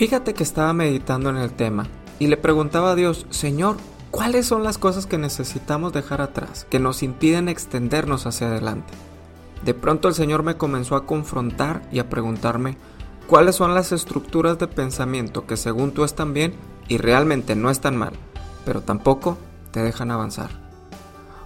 Fíjate que estaba meditando en el tema y le preguntaba a Dios, Señor, ¿cuáles son las cosas que necesitamos dejar atrás, que nos impiden extendernos hacia adelante? De pronto el Señor me comenzó a confrontar y a preguntarme, ¿cuáles son las estructuras de pensamiento que según tú están bien y realmente no están mal, pero tampoco te dejan avanzar?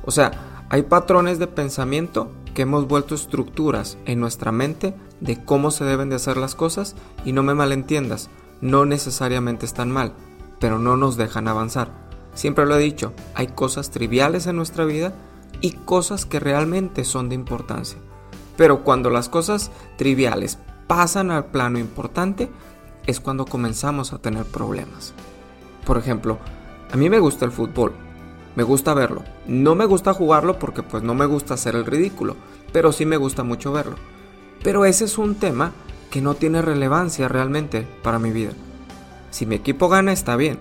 O sea, hay patrones de pensamiento que hemos vuelto estructuras en nuestra mente de cómo se deben de hacer las cosas y no me malentiendas, no necesariamente están mal, pero no nos dejan avanzar. Siempre lo he dicho, hay cosas triviales en nuestra vida y cosas que realmente son de importancia. Pero cuando las cosas triviales pasan al plano importante, es cuando comenzamos a tener problemas. Por ejemplo, a mí me gusta el fútbol, me gusta verlo. No me gusta jugarlo porque pues no me gusta hacer el ridículo, pero sí me gusta mucho verlo. Pero ese es un tema que no tiene relevancia realmente para mi vida. Si mi equipo gana está bien.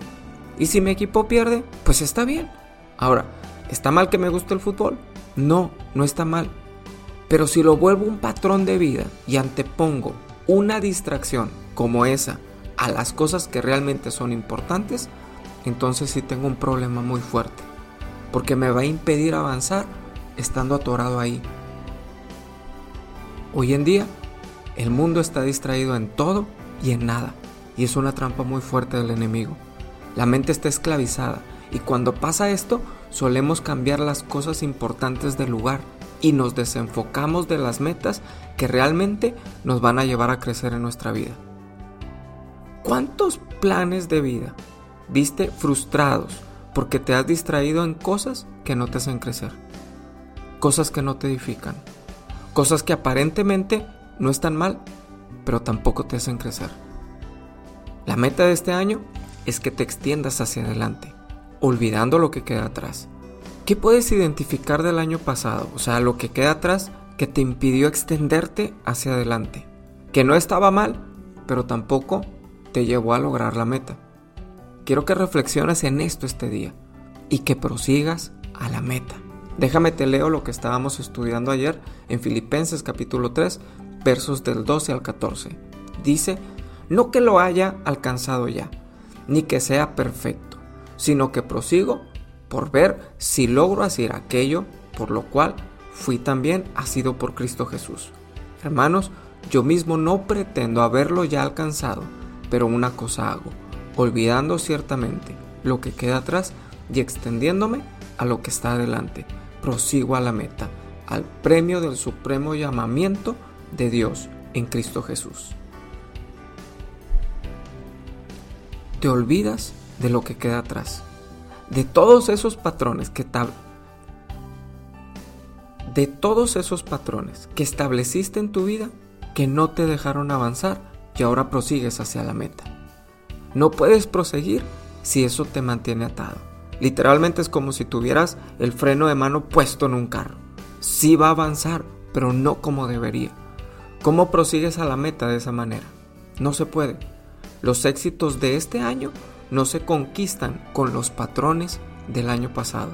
Y si mi equipo pierde, pues está bien. Ahora, ¿está mal que me guste el fútbol? No, no está mal. Pero si lo vuelvo un patrón de vida y antepongo una distracción como esa a las cosas que realmente son importantes, entonces sí tengo un problema muy fuerte porque me va a impedir avanzar estando atorado ahí. Hoy en día, el mundo está distraído en todo y en nada, y es una trampa muy fuerte del enemigo. La mente está esclavizada, y cuando pasa esto, solemos cambiar las cosas importantes del lugar y nos desenfocamos de las metas que realmente nos van a llevar a crecer en nuestra vida. ¿Cuántos planes de vida viste frustrados porque te has distraído en cosas que no te hacen crecer, cosas que no te edifican, cosas que aparentemente no están mal, pero tampoco te hacen crecer. La meta de este año es que te extiendas hacia adelante, olvidando lo que queda atrás. ¿Qué puedes identificar del año pasado? O sea, lo que queda atrás que te impidió extenderte hacia adelante. Que no estaba mal, pero tampoco te llevó a lograr la meta. Quiero que reflexiones en esto este día y que prosigas a la meta. Déjame te leo lo que estábamos estudiando ayer en Filipenses capítulo 3, versos del 12 al 14. Dice, no que lo haya alcanzado ya, ni que sea perfecto, sino que prosigo por ver si logro hacer aquello por lo cual fui también asido por Cristo Jesús. Hermanos, yo mismo no pretendo haberlo ya alcanzado, pero una cosa hago olvidando ciertamente lo que queda atrás y extendiéndome a lo que está adelante. Prosigo a la meta, al premio del supremo llamamiento de Dios en Cristo Jesús. Te olvidas de lo que queda atrás, de todos esos patrones que de todos esos patrones que estableciste en tu vida que no te dejaron avanzar y ahora prosigues hacia la meta. No puedes proseguir si eso te mantiene atado. Literalmente es como si tuvieras el freno de mano puesto en un carro. Sí va a avanzar, pero no como debería. ¿Cómo prosigues a la meta de esa manera? No se puede. Los éxitos de este año no se conquistan con los patrones del año pasado.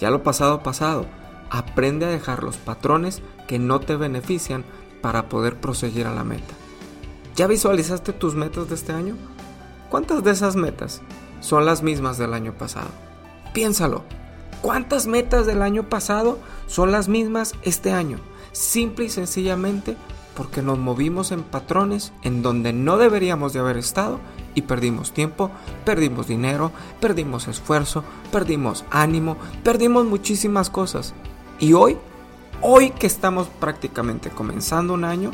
Ya lo pasado pasado. Aprende a dejar los patrones que no te benefician para poder proseguir a la meta. ¿Ya visualizaste tus metas de este año? ¿Cuántas de esas metas son las mismas del año pasado? Piénsalo. ¿Cuántas metas del año pasado son las mismas este año? Simple y sencillamente porque nos movimos en patrones en donde no deberíamos de haber estado y perdimos tiempo, perdimos dinero, perdimos esfuerzo, perdimos ánimo, perdimos muchísimas cosas. Y hoy, hoy que estamos prácticamente comenzando un año,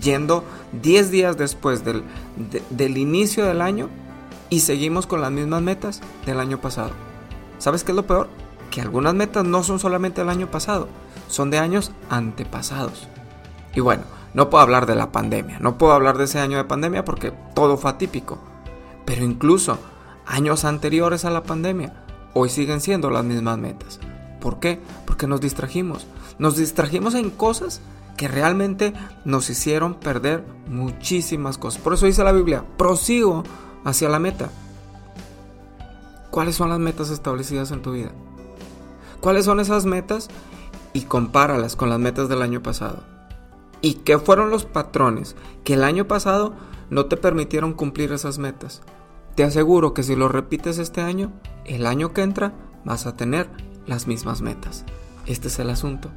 yendo 10 días después del, del inicio del año y seguimos con las mismas metas del año pasado. ¿Sabes qué es lo peor? Que algunas metas no son solamente del año pasado, son de años antepasados. Y bueno, no puedo hablar de la pandemia, no puedo hablar de ese año de pandemia porque todo fue atípico. Pero incluso años anteriores a la pandemia, hoy siguen siendo las mismas metas. ¿Por qué? Porque nos distrajimos. Nos distrajimos en cosas que realmente nos hicieron perder muchísimas cosas. Por eso dice la Biblia, prosigo hacia la meta. ¿Cuáles son las metas establecidas en tu vida? ¿Cuáles son esas metas? Y compáralas con las metas del año pasado. ¿Y qué fueron los patrones que el año pasado no te permitieron cumplir esas metas. Te aseguro que si lo repites este año, el año que entra vas a tener las mismas metas. Este es el asunto.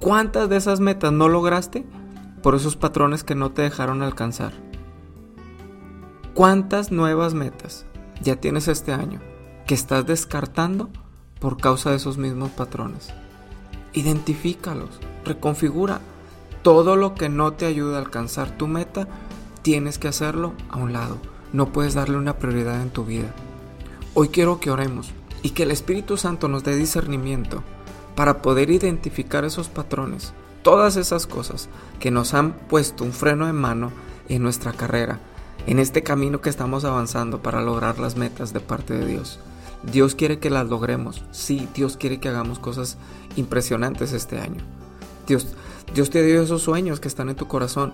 ¿Cuántas de esas metas no lograste por esos patrones que no te dejaron alcanzar? ¿Cuántas nuevas metas ya tienes este año que estás descartando por causa de esos mismos patrones? Identifícalos, reconfigura. Todo lo que no te ayuda a alcanzar tu meta, tienes que hacerlo a un lado. No puedes darle una prioridad en tu vida. Hoy quiero que oremos y que el Espíritu Santo nos dé discernimiento para poder identificar esos patrones, todas esas cosas que nos han puesto un freno de mano en nuestra carrera, en este camino que estamos avanzando para lograr las metas de parte de Dios. Dios quiere que las logremos. Sí, Dios quiere que hagamos cosas impresionantes este año. Dios, Dios te dio esos sueños que están en tu corazón.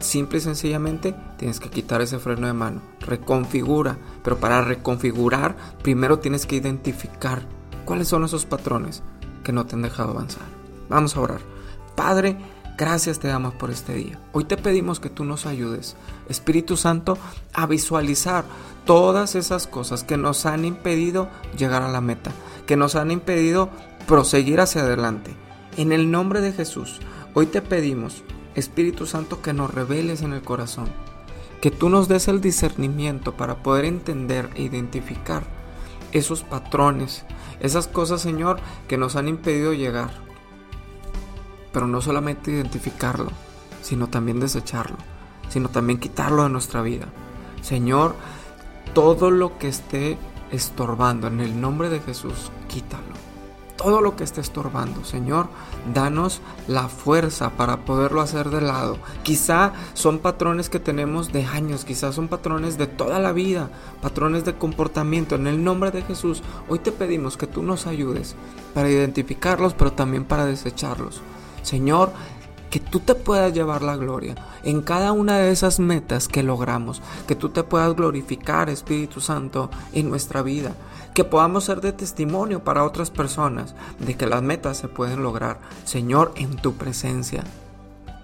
Simple y sencillamente tienes que quitar ese freno de mano. Reconfigura. Pero para reconfigurar, primero tienes que identificar cuáles son esos patrones que no te han dejado avanzar. Vamos a orar. Padre, Gracias te damos por este día. Hoy te pedimos que tú nos ayudes, Espíritu Santo, a visualizar todas esas cosas que nos han impedido llegar a la meta, que nos han impedido proseguir hacia adelante. En el nombre de Jesús, hoy te pedimos, Espíritu Santo, que nos reveles en el corazón, que tú nos des el discernimiento para poder entender e identificar esos patrones, esas cosas, Señor, que nos han impedido llegar pero no solamente identificarlo, sino también desecharlo, sino también quitarlo de nuestra vida. Señor, todo lo que esté estorbando en el nombre de Jesús, quítalo. Todo lo que esté estorbando, Señor, danos la fuerza para poderlo hacer de lado. Quizá son patrones que tenemos de años, quizá son patrones de toda la vida, patrones de comportamiento. En el nombre de Jesús, hoy te pedimos que tú nos ayudes para identificarlos, pero también para desecharlos. Señor, que tú te puedas llevar la gloria en cada una de esas metas que logramos, que tú te puedas glorificar, Espíritu Santo, en nuestra vida, que podamos ser de testimonio para otras personas de que las metas se pueden lograr, Señor, en tu presencia.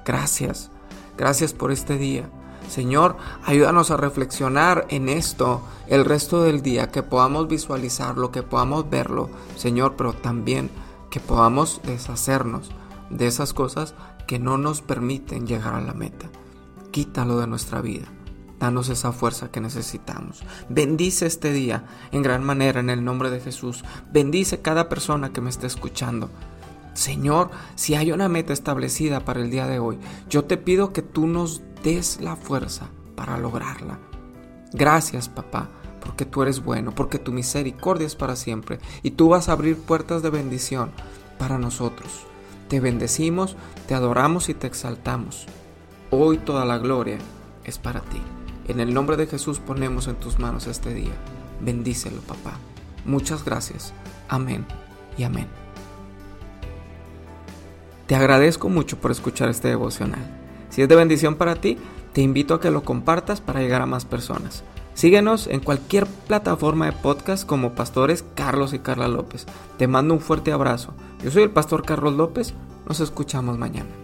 Gracias, gracias por este día. Señor, ayúdanos a reflexionar en esto el resto del día, que podamos visualizarlo, que podamos verlo, Señor, pero también que podamos deshacernos de esas cosas que no nos permiten llegar a la meta. Quítalo de nuestra vida. Danos esa fuerza que necesitamos. Bendice este día en gran manera en el nombre de Jesús. Bendice cada persona que me esté escuchando. Señor, si hay una meta establecida para el día de hoy, yo te pido que tú nos des la fuerza para lograrla. Gracias, papá, porque tú eres bueno, porque tu misericordia es para siempre y tú vas a abrir puertas de bendición para nosotros. Te bendecimos, te adoramos y te exaltamos. Hoy toda la gloria es para ti. En el nombre de Jesús ponemos en tus manos este día. Bendícelo, papá. Muchas gracias. Amén y amén. Te agradezco mucho por escuchar este devocional. Si es de bendición para ti, te invito a que lo compartas para llegar a más personas. Síguenos en cualquier plataforma de podcast como Pastores Carlos y Carla López. Te mando un fuerte abrazo. Yo soy el Pastor Carlos López. Nos escuchamos mañana.